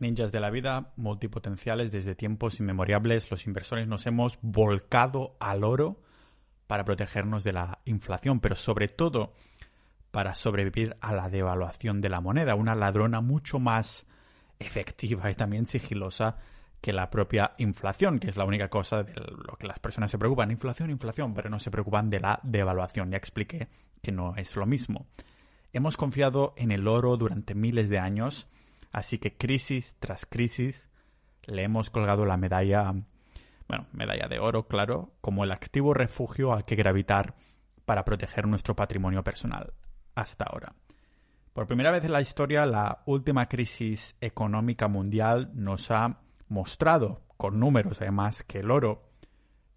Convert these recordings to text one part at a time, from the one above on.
Ninjas de la vida, multipotenciales desde tiempos inmemorables, los inversores nos hemos volcado al oro para protegernos de la inflación, pero sobre todo para sobrevivir a la devaluación de la moneda, una ladrona mucho más efectiva y también sigilosa que la propia inflación, que es la única cosa de lo que las personas se preocupan. Inflación, inflación, pero no se preocupan de la devaluación. Ya expliqué que no es lo mismo. Hemos confiado en el oro durante miles de años Así que crisis tras crisis le hemos colgado la medalla, bueno, medalla de oro, claro, como el activo refugio al que gravitar para proteger nuestro patrimonio personal hasta ahora. Por primera vez en la historia, la última crisis económica mundial nos ha mostrado, con números además, que el oro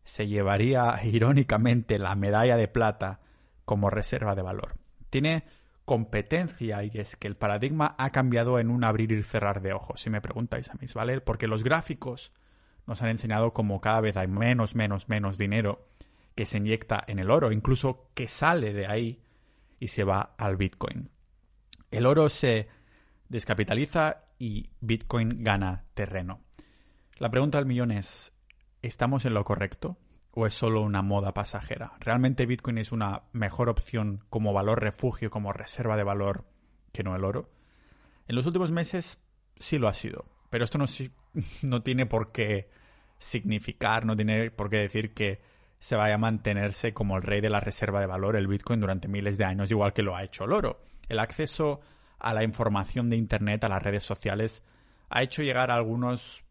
se llevaría irónicamente la medalla de plata como reserva de valor. Tiene competencia y es que el paradigma ha cambiado en un abrir y cerrar de ojos, si me preguntáis a mí, ¿vale? Porque los gráficos nos han enseñado como cada vez hay menos, menos, menos dinero que se inyecta en el oro, incluso que sale de ahí y se va al Bitcoin. El oro se descapitaliza y Bitcoin gana terreno. La pregunta del millón es, ¿estamos en lo correcto? O es solo una moda pasajera? ¿Realmente Bitcoin es una mejor opción como valor refugio, como reserva de valor que no el oro? En los últimos meses sí lo ha sido, pero esto no, no tiene por qué significar, no tiene por qué decir que se vaya a mantenerse como el rey de la reserva de valor, el Bitcoin, durante miles de años, igual que lo ha hecho el oro. El acceso a la información de Internet, a las redes sociales, ha hecho llegar a algunos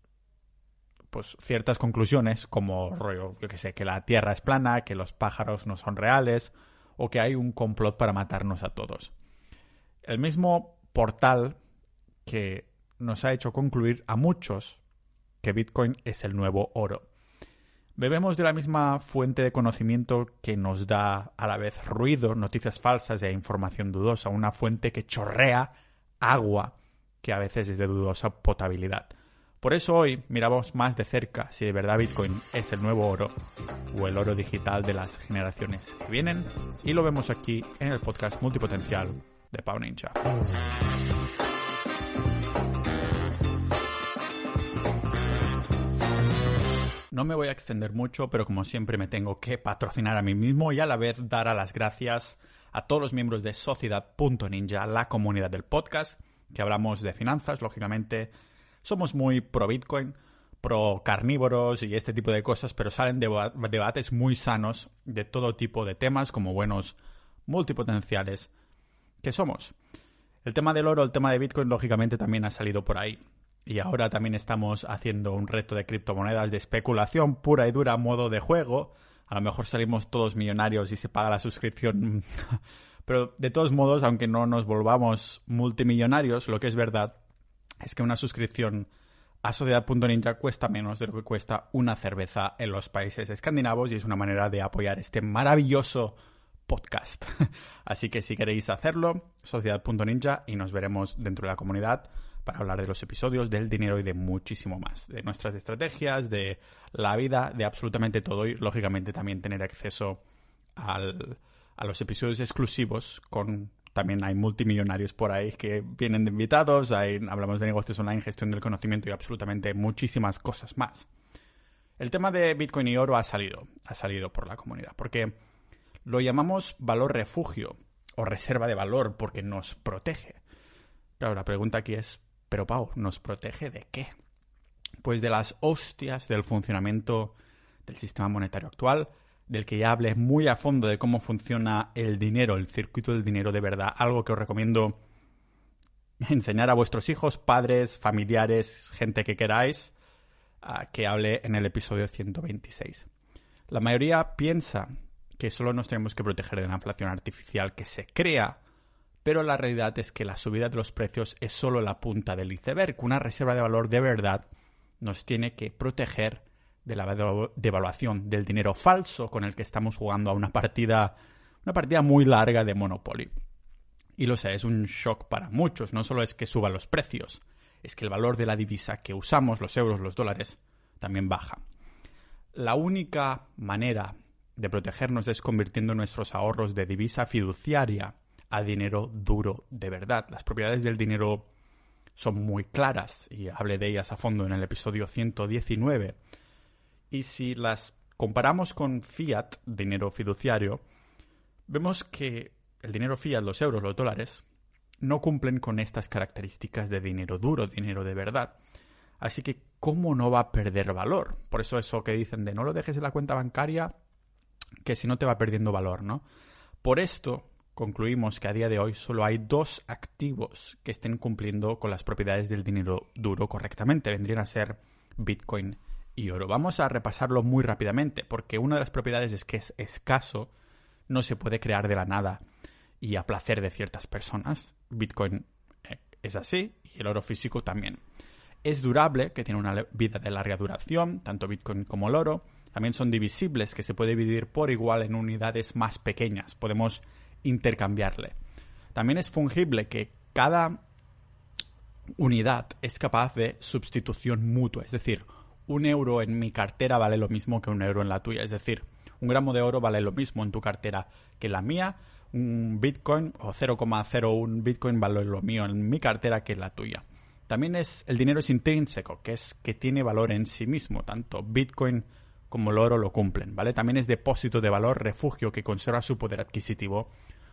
pues ciertas conclusiones como rollo, yo que sé, que la Tierra es plana, que los pájaros no son reales o que hay un complot para matarnos a todos. El mismo portal que nos ha hecho concluir a muchos que Bitcoin es el nuevo oro. Bebemos de la misma fuente de conocimiento que nos da a la vez ruido, noticias falsas e información dudosa, una fuente que chorrea agua que a veces es de dudosa potabilidad. Por eso hoy miramos más de cerca si de verdad Bitcoin es el nuevo oro o el oro digital de las generaciones que vienen y lo vemos aquí en el podcast multipotencial de Pau Ninja. No me voy a extender mucho, pero como siempre me tengo que patrocinar a mí mismo y a la vez dar a las gracias a todos los miembros de Sociedad.ninja, la comunidad del podcast, que hablamos de finanzas, lógicamente, somos muy pro Bitcoin, pro carnívoros y este tipo de cosas, pero salen debates muy sanos de todo tipo de temas como buenos multipotenciales que somos. El tema del oro, el tema de Bitcoin, lógicamente también ha salido por ahí. Y ahora también estamos haciendo un reto de criptomonedas de especulación pura y dura, modo de juego. A lo mejor salimos todos millonarios y se paga la suscripción. Pero de todos modos, aunque no nos volvamos multimillonarios, lo que es verdad es que una suscripción a Sociedad.ninja cuesta menos de lo que cuesta una cerveza en los países escandinavos y es una manera de apoyar este maravilloso podcast. Así que si queréis hacerlo, Sociedad.ninja y nos veremos dentro de la comunidad para hablar de los episodios, del dinero y de muchísimo más, de nuestras estrategias, de la vida, de absolutamente todo y lógicamente también tener acceso a los episodios exclusivos con también hay multimillonarios por ahí que vienen de invitados, hay, hablamos de negocios online, gestión del conocimiento y absolutamente muchísimas cosas más. El tema de Bitcoin y oro ha salido, ha salido por la comunidad, porque lo llamamos valor refugio o reserva de valor porque nos protege. Claro, la pregunta aquí es, pero Pau, ¿nos protege de qué? Pues de las hostias del funcionamiento del sistema monetario actual, del que ya hablé muy a fondo de cómo funciona el dinero, el circuito del dinero de verdad, algo que os recomiendo enseñar a vuestros hijos, padres, familiares, gente que queráis, que hable en el episodio 126. La mayoría piensa que solo nos tenemos que proteger de la inflación artificial que se crea, pero la realidad es que la subida de los precios es solo la punta del iceberg. Una reserva de valor de verdad nos tiene que proteger de la devaluación del dinero falso con el que estamos jugando a una partida, una partida muy larga de Monopoly. Y lo sé, es un shock para muchos. No solo es que suban los precios, es que el valor de la divisa que usamos, los euros, los dólares, también baja. La única manera de protegernos es convirtiendo nuestros ahorros de divisa fiduciaria a dinero duro de verdad. Las propiedades del dinero son muy claras y hablé de ellas a fondo en el episodio 119. Y si las comparamos con fiat, dinero fiduciario, vemos que el dinero fiat, los euros, los dólares, no cumplen con estas características de dinero duro, dinero de verdad. Así que, ¿cómo no va a perder valor? Por eso eso que dicen de no lo dejes en la cuenta bancaria, que si no te va perdiendo valor, ¿no? Por esto concluimos que a día de hoy solo hay dos activos que estén cumpliendo con las propiedades del dinero duro correctamente. Vendrían a ser Bitcoin y oro. Vamos a repasarlo muy rápidamente, porque una de las propiedades es que es escaso, no se puede crear de la nada y a placer de ciertas personas. Bitcoin eh, es así y el oro físico también. Es durable, que tiene una vida de larga duración, tanto Bitcoin como el oro. También son divisibles, que se puede dividir por igual en unidades más pequeñas. Podemos intercambiarle. También es fungible, que cada unidad es capaz de sustitución mutua. Es decir, un euro en mi cartera vale lo mismo que un euro en la tuya. Es decir, un gramo de oro vale lo mismo en tu cartera que en la mía un Bitcoin o 0,01 Bitcoin vale lo mío en mi cartera que en la tuya. También es el dinero es intrínseco, que es que tiene valor en sí mismo, tanto Bitcoin como el oro lo cumplen, ¿vale? También es depósito de valor, refugio que conserva su poder adquisitivo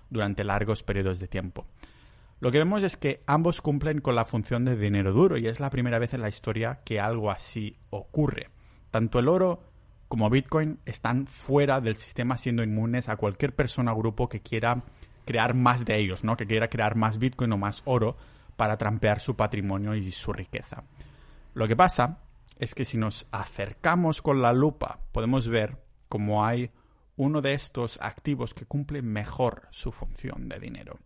durante largos periodos de tiempo. Lo que vemos es que ambos cumplen con la función de dinero duro y es la primera vez en la historia que algo así ocurre. Tanto el oro como Bitcoin están fuera del sistema siendo inmunes a cualquier persona o grupo que quiera crear más de ellos, ¿no? Que quiera crear más Bitcoin o más oro para trampear su patrimonio y su riqueza. Lo que pasa es que si nos acercamos con la lupa podemos ver cómo hay uno de estos activos que cumple mejor su función de dinero.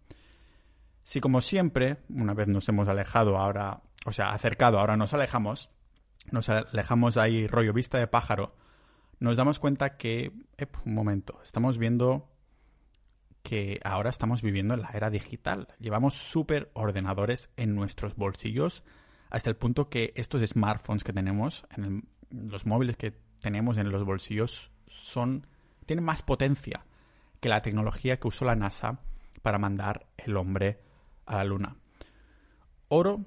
Si como siempre, una vez nos hemos alejado, ahora, o sea, acercado, ahora nos alejamos, nos alejamos ahí rollo vista de pájaro, nos damos cuenta que, un momento, estamos viendo que ahora estamos viviendo en la era digital. Llevamos super ordenadores en nuestros bolsillos hasta el punto que estos smartphones que tenemos, en los móviles que tenemos en los bolsillos, son tienen más potencia que la tecnología que usó la NASA para mandar el hombre a la luna. Oro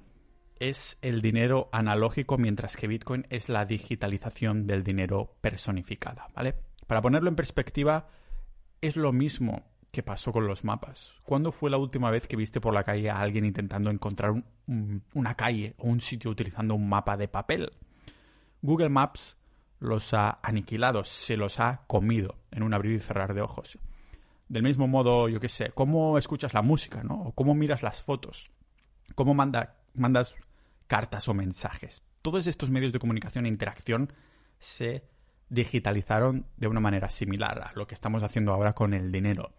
es el dinero analógico, mientras que Bitcoin es la digitalización del dinero personificada, ¿vale? Para ponerlo en perspectiva, es lo mismo que pasó con los mapas. ¿Cuándo fue la última vez que viste por la calle a alguien intentando encontrar una calle o un sitio utilizando un mapa de papel? Google Maps los ha aniquilado, se los ha comido en un abrir y cerrar de ojos. Del mismo modo, yo qué sé, cómo escuchas la música, ¿no? O cómo miras las fotos. Cómo manda, mandas cartas o mensajes. Todos estos medios de comunicación e interacción se digitalizaron de una manera similar a lo que estamos haciendo ahora con el dinero.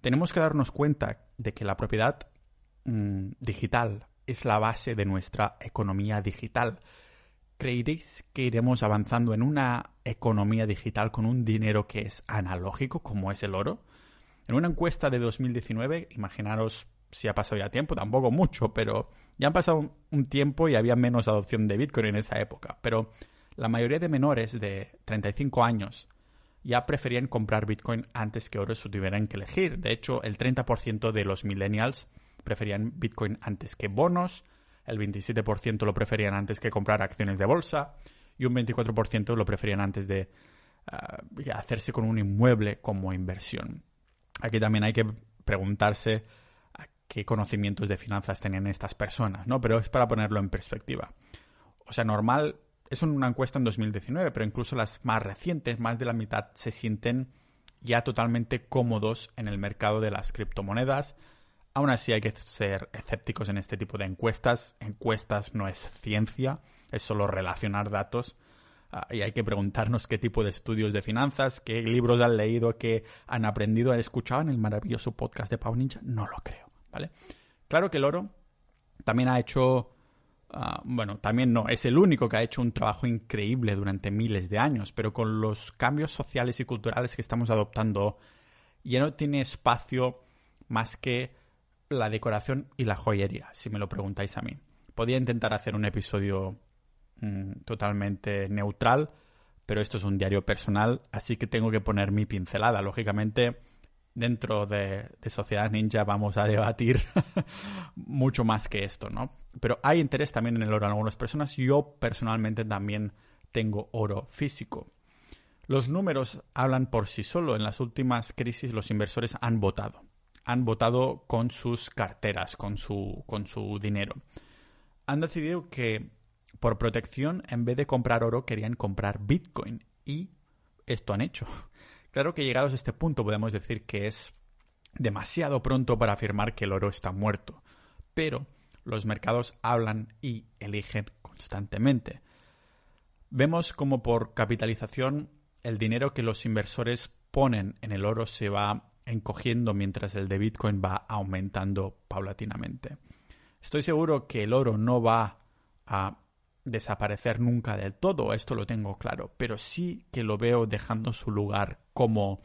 Tenemos que darnos cuenta de que la propiedad mm, digital es la base de nuestra economía digital. ¿Creeréis que iremos avanzando en una economía digital con un dinero que es analógico, como es el oro? En una encuesta de 2019, imaginaros si ha pasado ya tiempo, tampoco mucho, pero ya han pasado un tiempo y había menos adopción de Bitcoin en esa época. Pero la mayoría de menores de 35 años ya preferían comprar Bitcoin antes que oro si tuvieran que elegir. De hecho, el 30% de los millennials preferían Bitcoin antes que bonos, el 27% lo preferían antes que comprar acciones de bolsa y un 24% lo preferían antes de ah, hacerse con un inmueble como inversión. Aquí también hay que preguntarse qué conocimientos de finanzas tenían estas personas, ¿no? Pero es para ponerlo en perspectiva. O sea, normal, es una encuesta en 2019, pero incluso las más recientes, más de la mitad, se sienten ya totalmente cómodos en el mercado de las criptomonedas. Aún así hay que ser escépticos en este tipo de encuestas. Encuestas no es ciencia, es solo relacionar datos. Ah, y hay que preguntarnos qué tipo de estudios de finanzas, qué libros han leído, qué han aprendido, han escuchado en el maravilloso podcast de Pau Ninja. No lo creo. Claro que el oro también ha hecho, ah, bueno, también no, es el único que ha hecho un trabajo increíble durante miles de años, pero con los cambios sociales y culturales que estamos adoptando, ya no tiene espacio más que la decoración y la joyería, si me lo preguntáis a mí. Podría intentar hacer un episodio mm, totalmente neutral, pero esto es un diario personal, así que tengo que poner mi pincelada. Lógicamente, dentro de, Sociedad Ninja vamos a debatir mucho más que esto, ¿no? pero hay interés también en el oro en algunas personas. Yo personalmente también tengo oro físico. Los números hablan por sí solo. En las últimas crisis los inversores han votado. Han votado con sus carteras, con su, con su dinero. Han decidido que por protección, en vez de comprar oro, querían comprar Bitcoin. Y esto han hecho. Claro que llegados a este punto podemos decir que es demasiado pronto para afirmar que el oro está muerto. Pero los mercados hablan y eligen constantemente. Vemos como por capitalización el dinero que los inversores ponen en el oro se va encogiendo mientras el de Bitcoin va aumentando paulatinamente. Estoy seguro que el oro no va a desaparecer nunca del todo, esto lo tengo claro, pero sí que lo veo dejando su lugar como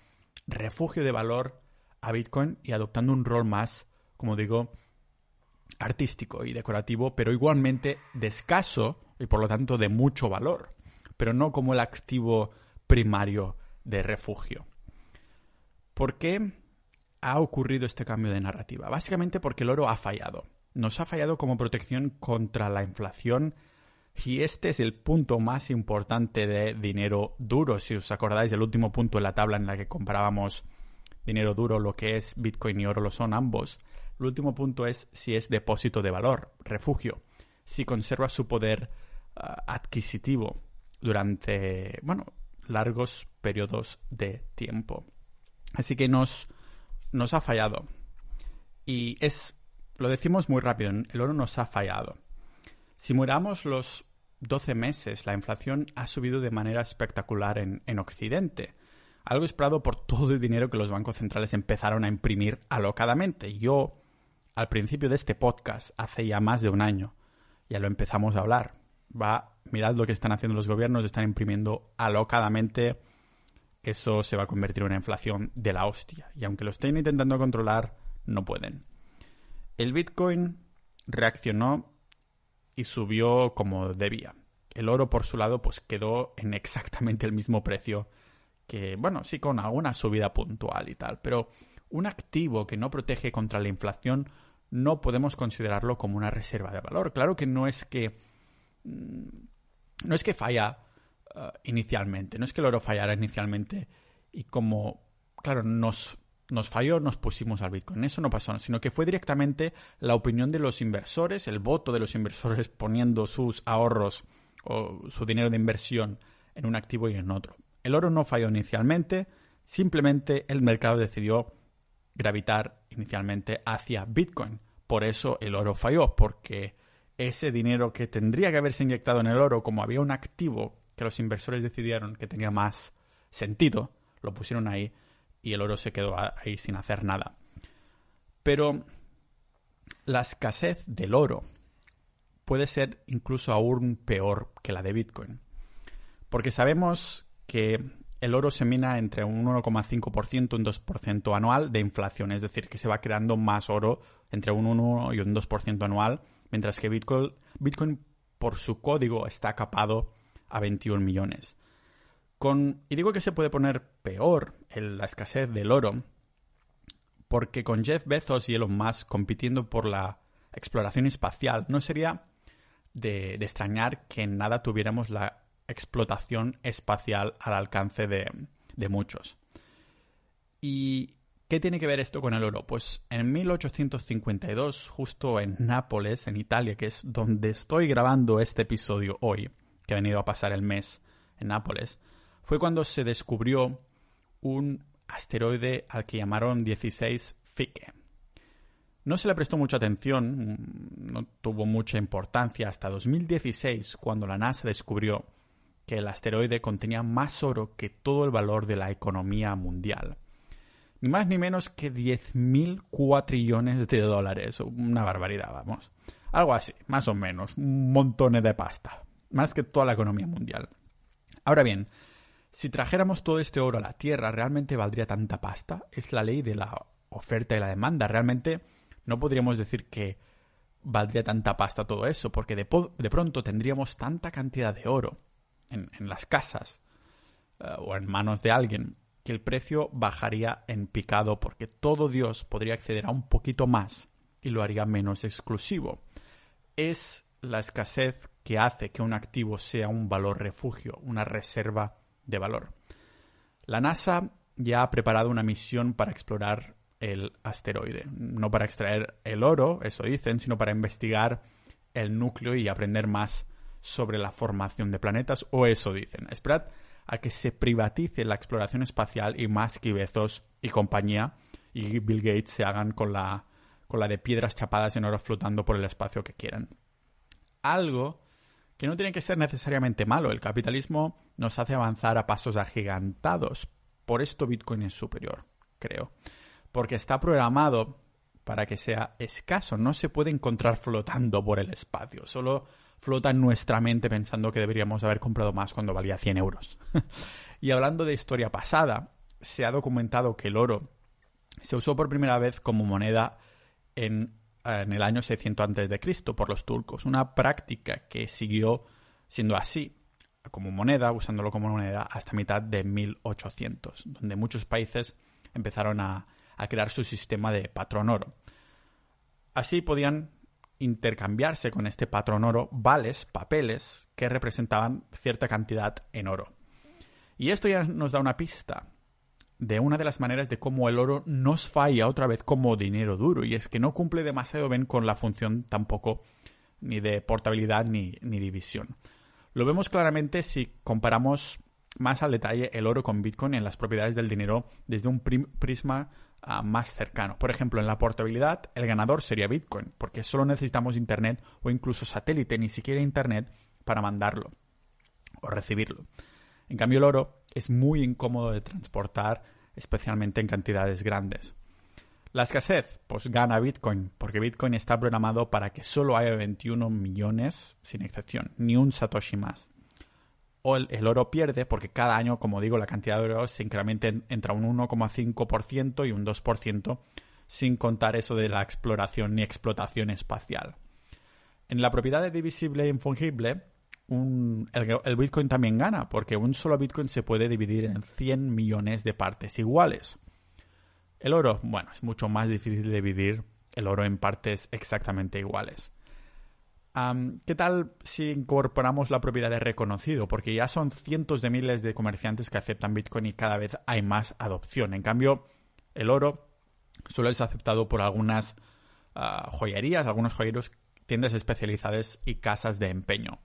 refugio de valor a Bitcoin y adoptando un rol más, como digo, artístico y decorativo, pero igualmente de escaso y por lo tanto de mucho valor, pero no como el activo primario de refugio. ¿Por qué ha ocurrido este cambio de narrativa? Básicamente porque el oro ha fallado. Nos ha fallado como protección contra la inflación y este es el punto más importante de dinero duro. Si os acordáis del último punto en la tabla en la que comparábamos dinero duro, lo que es Bitcoin y oro lo son ambos. El último punto es si es depósito de valor, refugio, si conserva su poder ah, adquisitivo durante, bueno, largos periodos de tiempo. Así que nos, nos ha fallado. Y es, lo decimos muy rápido, el oro nos ha fallado. Si miramos los 12 meses, la inflación ha subido de manera espectacular en, en Occidente. Algo esperado por todo el dinero que los bancos centrales empezaron a imprimir alocadamente. Yo, al principio de este podcast, hace ya más de un año, ya lo empezamos a hablar. Va mirad lo que están haciendo los gobiernos, están imprimiendo alocadamente, eso se va a convertir en una inflación de la hostia. Y aunque lo estén intentando controlar, no pueden. El Bitcoin reaccionó subió como debía. El oro, por su lado, pues quedó en exactamente el mismo precio que, bueno, sí con alguna subida puntual y tal, pero un activo que no protege contra la inflación no podemos considerarlo como una reserva de valor. Claro que no es que mm, no es que falla uh, inicialmente, no es que el oro fallara inicialmente y como, claro, nos, nos falló, nos pusimos al Bitcoin. Eso no pasó, sino que fue directamente la opinión de los inversores, el voto de los inversores poniendo sus ahorros o su dinero de inversión en un activo y en otro. El oro no falló inicialmente, simplemente el mercado decidió gravitar inicialmente hacia Bitcoin. Por eso el oro falló, porque ese dinero que tendría que haberse inyectado en el oro, como había un activo que los inversores decidieron que tenía más sentido, lo pusieron ahí y el oro se quedó ahí sin hacer nada. Pero la escasez del oro puede ser incluso aún peor que la de Bitcoin. Porque sabemos que el oro se mina entre un 1,5% y un 2% anual de inflación, es decir, que se va creando más oro entre un 1 y un 2% anual mientras que Bitcoin, Bitcoin por su código está capado a 21 millones. Con, y digo que se puede poner peor en la escasez del oro, porque con Jeff Bezos y Elon Musk compitiendo por la exploración espacial, no sería de, extrañar que en nada tuviéramos la explotación espacial al alcance de, de muchos. Y ¿Qué tiene que ver esto con el oro? Pues en 1852, justo en Nápoles, en Italia, que es donde estoy grabando este episodio hoy, que ha venido a pasar el mes en Nápoles, fue cuando se descubrió un asteroide al que llamaron 16 Fique. No se le prestó mucha atención, no tuvo mucha importancia hasta 2016, cuando la NASA descubrió que el asteroide contenía más oro que todo el valor de la economía mundial ni más ni menos que 10.000 cuatrillones de dólares. Una barbaridad, vamos. Algo así, más o menos. Un montón de pasta. Más que toda la economía mundial. Ahora bien, si trajéramos todo este oro a la Tierra, ¿realmente valdría tanta pasta? Es la ley de la oferta y la demanda. Realmente no podríamos decir que valdría tanta pasta todo eso, porque de, pronto tendríamos tanta cantidad de oro en, las casas eh, o en manos de alguien que el precio bajaría en picado porque todo Dios podría acceder a un poquito más y lo haría menos exclusivo. es la escasez que hace que un activo sea un valor refugio, una reserva de valor. La NASA ya ha preparado una misión para explorar el asteroide, no para extraer el oro, eso dicen, sino para investigar el núcleo y aprender más sobre la formación de planetas, o eso dicen. Esperad a que se privatice la exploración espacial y más que Bezos y compañía y Bill Gates se hagan con la, con la de piedras chapadas en oro flotando por el espacio que quieran. Algo que no tiene que ser necesariamente malo. El capitalismo nos hace avanzar a pasos agigantados. Por esto Bitcoin es superior, creo. Porque está programado para que sea escaso. No se puede encontrar flotando por el espacio. Solo flota en nuestra mente pensando que deberíamos haber comprado más cuando valía 100 euros. y hablando de historia pasada, se ha documentado que el oro se usó por primera vez como moneda en, en el año 600 a.C. por los turcos, una práctica que siguió siendo así como moneda, usándolo como moneda, hasta mitad de 1800, donde muchos países empezaron a, crear su sistema de patrón oro. Así podían intercambiarse con este patrón oro vales, papeles, que representaban cierta cantidad en oro. Y esto ya nos da una pista de una de las maneras de cómo el oro nos falla otra vez como dinero duro, y es que no cumple demasiado bien con la función tampoco ni de portabilidad ni, ni división. Lo vemos claramente si comparamos más al detalle el oro con Bitcoin en las propiedades del dinero desde un prisma más cercano. Por ejemplo, en la portabilidad, el ganador sería Bitcoin, porque solo necesitamos Internet o incluso satélite, ni siquiera Internet, para mandarlo o recibirlo. En cambio, el oro es muy incómodo de transportar, especialmente en cantidades grandes. La escasez, pues gana Bitcoin, porque Bitcoin está programado para que solo haya 21 millones, sin excepción, ni un Satoshi más o el, oro pierde porque cada año, como digo, la cantidad de oro se incrementa entre un 1,5% y un 2%, sin contar eso de la exploración ni explotación espacial. En la propiedad de divisible e infungible, el, el, Bitcoin también gana, porque un solo Bitcoin se puede dividir en 100 millones de partes iguales. El oro, bueno, es mucho más difícil de dividir el oro en partes exactamente iguales. ¿Qué tal si incorporamos la propiedad de reconocido? Porque ya son cientos de miles de comerciantes que aceptan Bitcoin y cada vez hay más adopción. En cambio, el oro solo es aceptado por algunas ah, joyerías, algunos joyeros, tiendas especializadas y casas de empeño.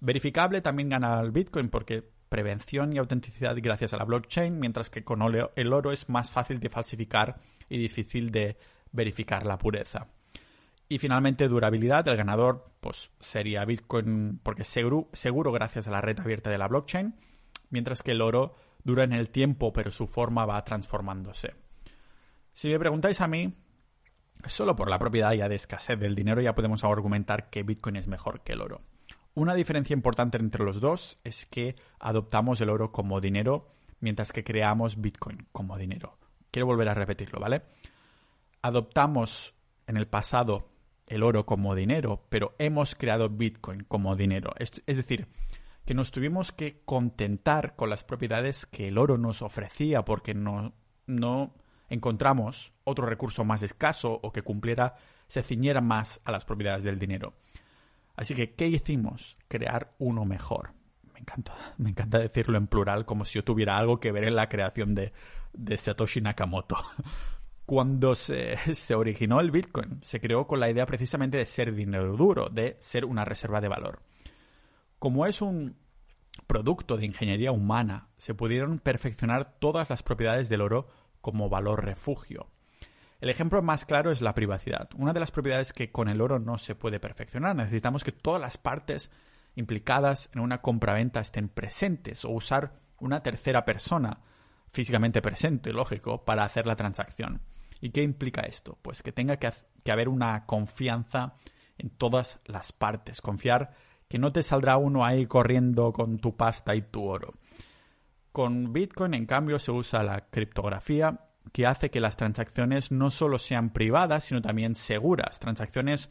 Verificable también gana el Bitcoin porque prevención y autenticidad gracias a la blockchain, mientras que con el oro es más fácil de falsificar y difícil de verificar la pureza. Y finalmente, durabilidad. El ganador pues, sería Bitcoin porque seguro, seguro gracias a la red abierta de la blockchain, mientras que el oro dura en el tiempo, pero su forma va transformándose. Si me preguntáis a mí, solo por la propiedad ya de escasez del dinero ya podemos argumentar que Bitcoin es mejor que el oro. Una diferencia importante entre los dos es que adoptamos el oro como dinero mientras que creamos Bitcoin como dinero. Quiero volver a repetirlo, ¿vale? Adoptamos en el pasado el oro como dinero, pero hemos creado Bitcoin como dinero. Es, decir, que nos tuvimos que contentar con las propiedades que el oro nos ofrecía porque no, no encontramos otro recurso más escaso o que cumpliera, se ciñera más a las propiedades del dinero. Así que, ¿qué hicimos? Crear uno mejor. Me encanta, me encanta decirlo en plural como si yo tuviera algo que ver en la creación de, de Satoshi Nakamoto. Cuando se, originó el Bitcoin, se creó con la idea precisamente de ser dinero duro, de ser una reserva de valor. Como es un producto de ingeniería humana, se pudieron perfeccionar todas las propiedades del oro como valor refugio. El ejemplo más claro es la privacidad, una de las propiedades que con el oro no se puede perfeccionar. Necesitamos que todas las partes implicadas en una compraventa estén presentes o usar una tercera persona físicamente presente, lógico, para hacer la transacción. ¿Y qué implica esto? Pues que tenga que, haber una confianza en todas las partes. Confiar que no te saldrá uno ahí corriendo con tu pasta y tu oro. Con Bitcoin, en cambio, se usa la criptografía que hace que las transacciones no solo sean privadas, sino también seguras. Transacciones,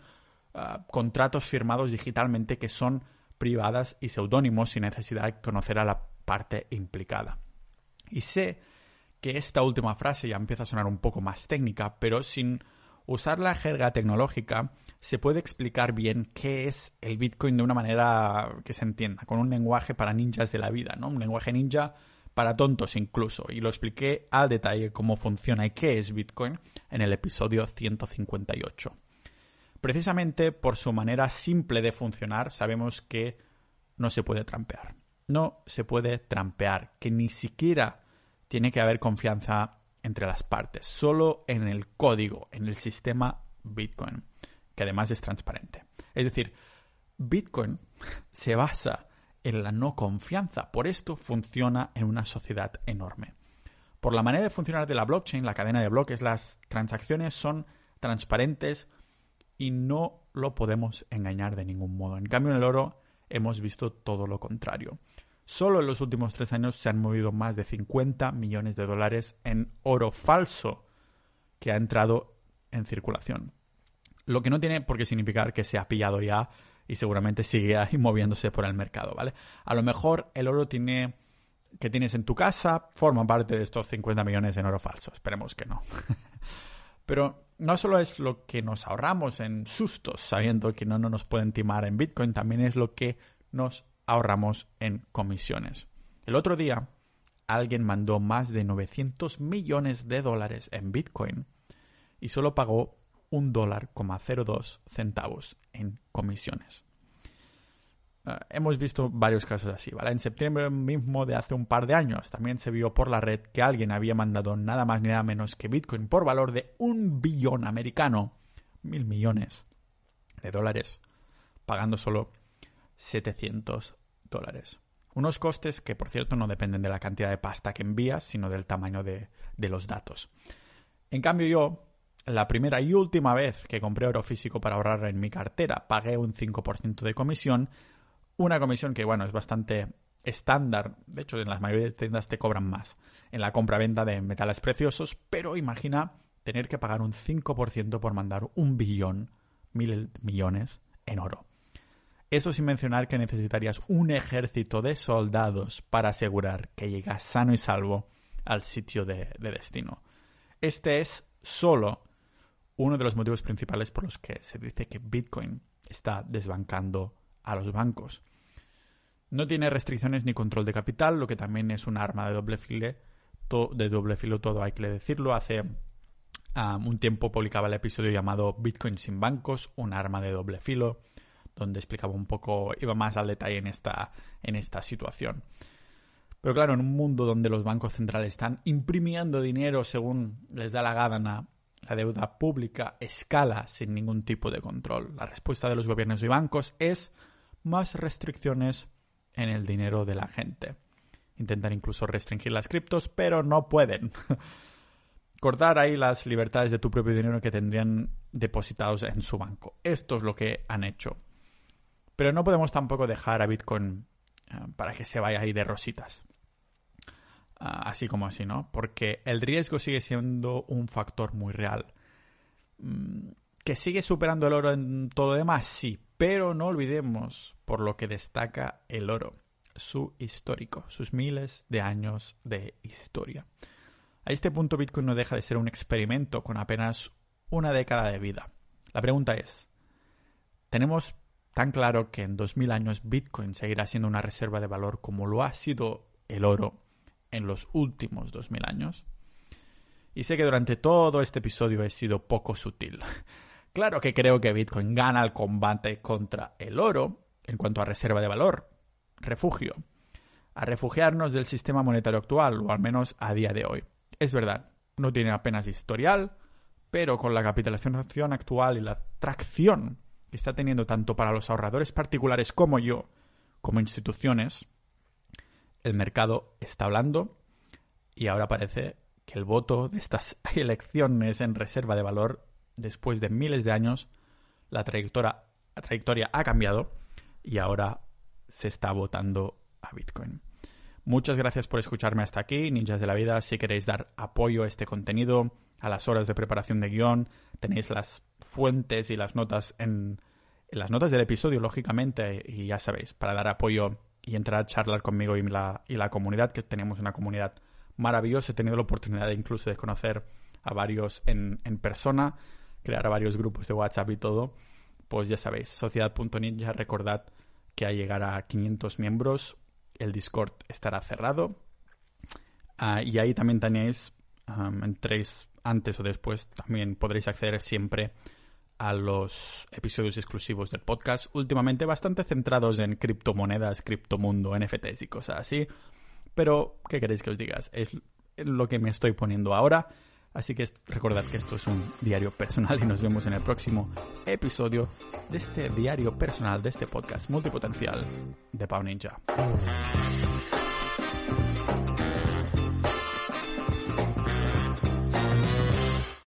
ah, contratos firmados digitalmente que son privadas y seudónimos sin necesidad de conocer a la parte implicada. Y sé que esta última frase ya empieza a sonar un poco más técnica, pero sin usar la jerga tecnológica, se puede explicar bien qué es el Bitcoin de una manera que se entienda, con un lenguaje para ninjas de la vida, ¿no? Un lenguaje ninja para tontos incluso. Y lo expliqué al detalle cómo funciona y qué es Bitcoin en el episodio 158. Precisamente por su manera simple de funcionar, sabemos que no se puede trampear. No se puede trampear, que ni siquiera tiene que haber confianza entre las partes, solo en el código, en el sistema Bitcoin, que además es transparente. Es decir, Bitcoin se basa en la no confianza, por esto funciona en una sociedad enorme. Por la manera de funcionar de la blockchain, la cadena de bloques, las transacciones son transparentes y no lo podemos engañar de ningún modo. En cambio, en el oro hemos visto todo lo contrario. Solo en los últimos tres años se han movido más de 50 millones de dólares en oro falso que ha entrado en circulación. Lo que no tiene por qué significar que se ha pillado ya y seguramente sigue ahí moviéndose por el mercado, ¿vale? A lo mejor el oro tiene que tienes en tu casa forma parte de estos 50 millones en oro falso. Esperemos que no. Pero no solo es lo que nos ahorramos en sustos sabiendo que no, no nos pueden timar en Bitcoin, también es lo que nos ahorramos en comisiones. El otro día alguien mandó más de 900 millones de dólares en Bitcoin y solo pagó un dólar centavos en comisiones. Eh, hemos visto varios casos así, ¿vale? En septiembre mismo de hace un par de años también se vio por la red que alguien había mandado nada más ni nada menos que Bitcoin por valor de un billón americano, mil millones de dólares, pagando solo 700 dólares. Unos costes que, por cierto, no dependen de la cantidad de pasta que envías, sino del tamaño de los datos. En cambio, yo, la primera y última vez que compré oro físico para ahorrar en mi cartera, pagué un 5% de comisión, una comisión que, bueno, es bastante estándar, de hecho en las mayoría de tiendas te cobran más en la compra-venta de metales preciosos, pero imagina tener que pagar un 5% por mandar un billón, mil millones en oro. Eso sin mencionar que necesitarías un ejército de soldados para asegurar que llegas sano y salvo al sitio de, destino. Este es solo uno de los motivos principales por los que se dice que Bitcoin está desbancando a los bancos. No tiene restricciones ni control de capital, lo que también es un arma de doble filo, de doble filo todo hay que decirlo. Hace um, un tiempo publicaba el episodio llamado Bitcoin sin bancos, un arma de doble filo donde explicaba un poco, iba más al detalle en esta, en esta situación. Pero claro, en un mundo donde los bancos centrales están imprimiendo dinero según les da la gana, la deuda pública escala sin ningún tipo de control. La respuesta de los gobiernos y bancos es más restricciones en el dinero de la gente. Intentan incluso restringir las criptos, pero no pueden. Cortar ahí las libertades de tu propio dinero que tendrían depositados en su banco. Esto es lo que han hecho. Pero no podemos tampoco dejar a Bitcoin eh, para que se vaya ahí de rositas. Ah, así como así, ¿no? Porque el riesgo sigue siendo un factor muy real. Mm, ¿Que sigue superando el oro en todo demás? Sí, pero no olvidemos por lo que destaca el oro, su histórico, sus miles de años de historia. A este punto Bitcoin no deja de ser un experimento con apenas una década de vida. La pregunta es, ¿tenemos tan claro que en 2000 años Bitcoin seguirá siendo una reserva de valor como lo ha sido el oro en los últimos 2000 años. Y sé que durante todo este episodio he sido poco sutil. Claro que creo que Bitcoin gana el combate contra el oro en cuanto a reserva de valor, refugio, a refugiarnos del sistema monetario actual, o al menos a día de hoy. Es verdad, no tiene apenas historial, pero con la capitalización actual y la tracción que está teniendo tanto para los ahorradores particulares como yo, como instituciones, el mercado está hablando y ahora parece que el voto de estas elecciones en reserva de valor, después de miles de años, la trayectoria, ha cambiado y ahora se está votando a Bitcoin. Muchas gracias por escucharme hasta aquí, ninjas de la vida. Si queréis dar apoyo a este contenido, a las horas de preparación de guion, tenéis las fuentes y las notas en, las notas del episodio, lógicamente, y ya sabéis, para dar apoyo y entrar a charlar conmigo y la, y la comunidad, que tenemos una comunidad maravillosa. He tenido la oportunidad incluso de conocer a varios en, en persona crear varios grupos de WhatsApp y todo, pues ya sabéis, sociedad.ninja, recordad que al llegar a 500 miembros el Discord estará cerrado. Ah, y ahí también tenéis, entréis antes o después, también podréis acceder siempre a los episodios exclusivos del podcast, últimamente bastante centrados en criptomonedas, criptomundo, NFTs y cosas así. Pero, ¿qué queréis que os digas? Es lo que me estoy poniendo ahora. Así que recordad que esto es un diario personal y nos vemos en el próximo episodio de este diario personal, de este podcast multipotencial de Pau Ninja.